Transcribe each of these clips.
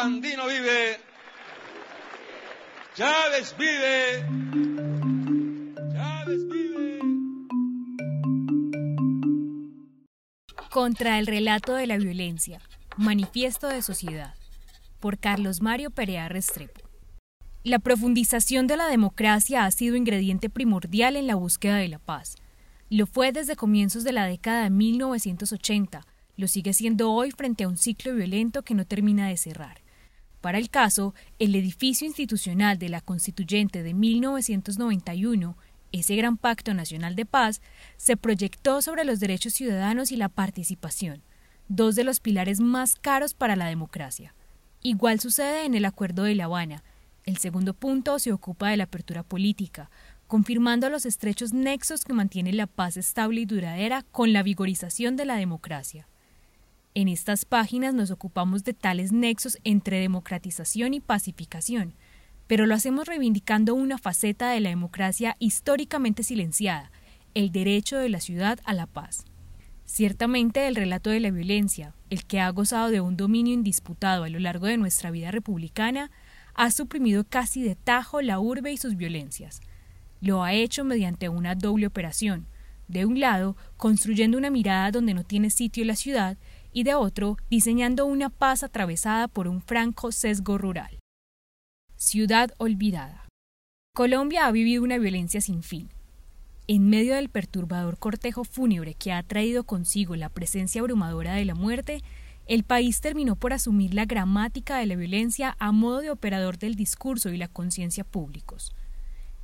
Sandino vive. Chávez vive. Chávez vive. Contra el relato de la violencia. Manifiesto de Sociedad. Por Carlos Mario Perea Restrepo. La profundización de la democracia ha sido ingrediente primordial en la búsqueda de la paz. Lo fue desde comienzos de la década de 1980, lo sigue siendo hoy frente a un ciclo violento que no termina de cerrar. Para el caso, el edificio institucional de la Constituyente de 1991, ese gran pacto nacional de paz, se proyectó sobre los derechos ciudadanos y la participación, dos de los pilares más caros para la democracia. Igual sucede en el Acuerdo de La Habana, el segundo punto se ocupa de la apertura política, confirmando los estrechos nexos que mantienen la paz estable y duradera con la vigorización de la democracia. En estas páginas nos ocupamos de tales nexos entre democratización y pacificación, pero lo hacemos reivindicando una faceta de la democracia históricamente silenciada, el derecho de la ciudad a la paz. Ciertamente el relato de la violencia, el que ha gozado de un dominio indisputado a lo largo de nuestra vida republicana, ha suprimido casi de tajo la urbe y sus violencias. Lo ha hecho mediante una doble operación. De un lado, construyendo una mirada donde no tiene sitio la ciudad, y de otro, diseñando una paz atravesada por un franco sesgo rural. Ciudad olvidada. Colombia ha vivido una violencia sin fin. En medio del perturbador cortejo fúnebre que ha traído consigo la presencia abrumadora de la muerte, el país terminó por asumir la gramática de la violencia a modo de operador del discurso y la conciencia públicos.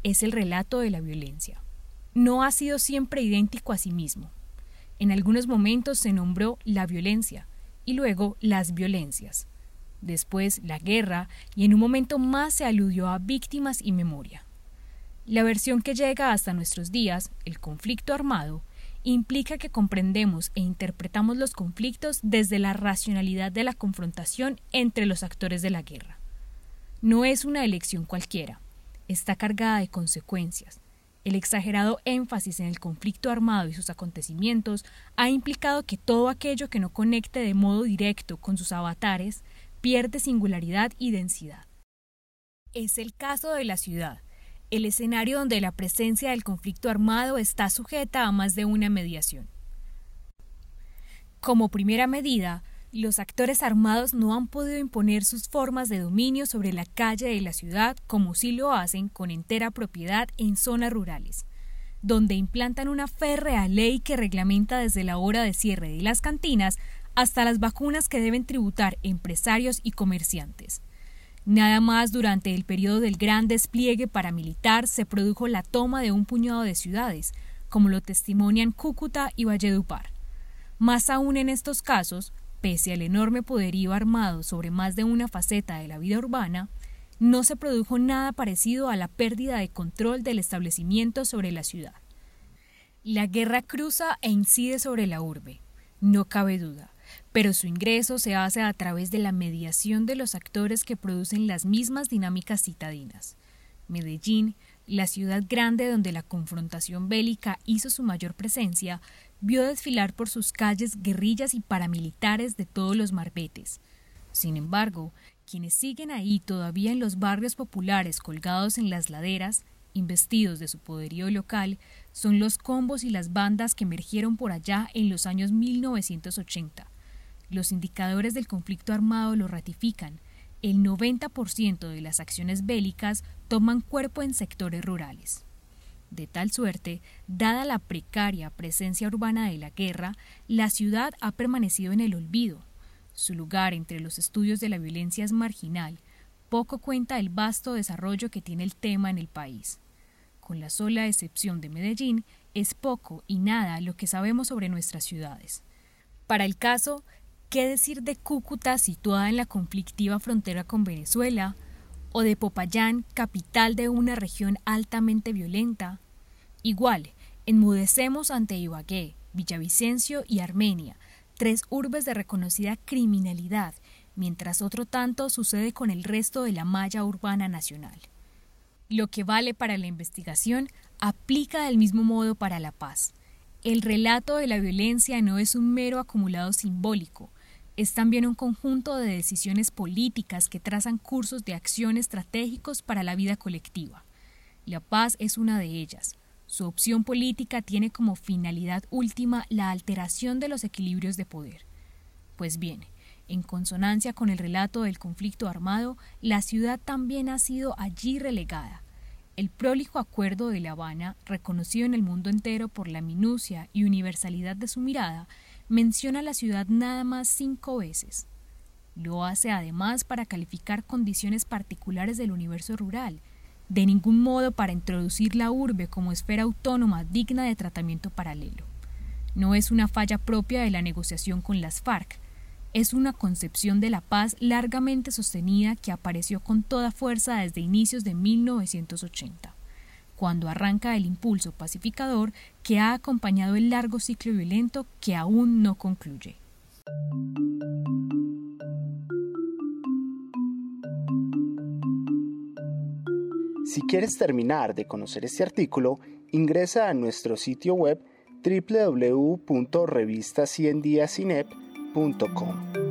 Es el relato de la violencia. No ha sido siempre idéntico a sí mismo. En algunos momentos se nombró la violencia y luego las violencias. Después la guerra y en un momento más se aludió a víctimas y memoria. La versión que llega hasta nuestros días, el conflicto armado, implica que comprendemos e interpretamos los conflictos desde la racionalidad de la confrontación entre los actores de la guerra. No es una elección cualquiera, está cargada de consecuencias. El exagerado énfasis en el conflicto armado y sus acontecimientos ha implicado que todo aquello que no conecte de modo directo con sus avatares pierde singularidad y densidad. Es el caso de la ciudad, el escenario donde la presencia del conflicto armado está sujeta a más de una mediación. Como primera medida, los actores armados no han podido imponer sus formas de dominio sobre la calle de la ciudad como sí lo hacen con entera propiedad en zonas rurales, donde implantan una férrea ley que reglamenta desde la hora de cierre de las cantinas hasta las vacunas que deben tributar empresarios y comerciantes. Nada más durante el periodo del gran despliegue paramilitar se produjo la toma de un puñado de ciudades, como lo testimonian Cúcuta y Valledupar. Más aún en estos casos, pese al enorme poderío armado sobre más de una faceta de la vida urbana, no se produjo nada parecido a la pérdida de control del establecimiento sobre la ciudad. La guerra cruza e incide sobre la urbe, no cabe duda pero su ingreso se hace a través de la mediación de los actores que producen las mismas dinámicas citadinas. Medellín, la ciudad grande donde la confrontación bélica hizo su mayor presencia, vio desfilar por sus calles guerrillas y paramilitares de todos los marbetes. Sin embargo, quienes siguen ahí todavía en los barrios populares colgados en las laderas, investidos de su poderío local, son los combos y las bandas que emergieron por allá en los años 1980 los indicadores del conflicto armado lo ratifican. El 90% de las acciones bélicas toman cuerpo en sectores rurales. De tal suerte, dada la precaria presencia urbana de la guerra, la ciudad ha permanecido en el olvido. Su lugar entre los estudios de la violencia es marginal. Poco cuenta el vasto desarrollo que tiene el tema en el país. Con la sola excepción de Medellín, es poco y nada lo que sabemos sobre nuestras ciudades. Para el caso, ¿Qué decir de Cúcuta, situada en la conflictiva frontera con Venezuela? ¿O de Popayán, capital de una región altamente violenta? Igual, enmudecemos ante Ibagué, Villavicencio y Armenia, tres urbes de reconocida criminalidad, mientras otro tanto sucede con el resto de la malla urbana nacional. Lo que vale para la investigación aplica del mismo modo para la paz. El relato de la violencia no es un mero acumulado simbólico, es también un conjunto de decisiones políticas que trazan cursos de acción estratégicos para la vida colectiva. La paz es una de ellas. Su opción política tiene como finalidad última la alteración de los equilibrios de poder. Pues bien, en consonancia con el relato del conflicto armado, la ciudad también ha sido allí relegada. El prólijo acuerdo de La Habana, reconocido en el mundo entero por la minucia y universalidad de su mirada, menciona la ciudad nada más cinco veces. Lo hace además para calificar condiciones particulares del universo rural, de ningún modo para introducir la urbe como esfera autónoma digna de tratamiento paralelo. No es una falla propia de la negociación con las FARC, es una concepción de la paz largamente sostenida que apareció con toda fuerza desde inicios de 1980 cuando arranca el impulso pacificador que ha acompañado el largo ciclo violento que aún no concluye. Si quieres terminar de conocer este artículo, ingresa a nuestro sitio web www.revistaciendiasinep.com.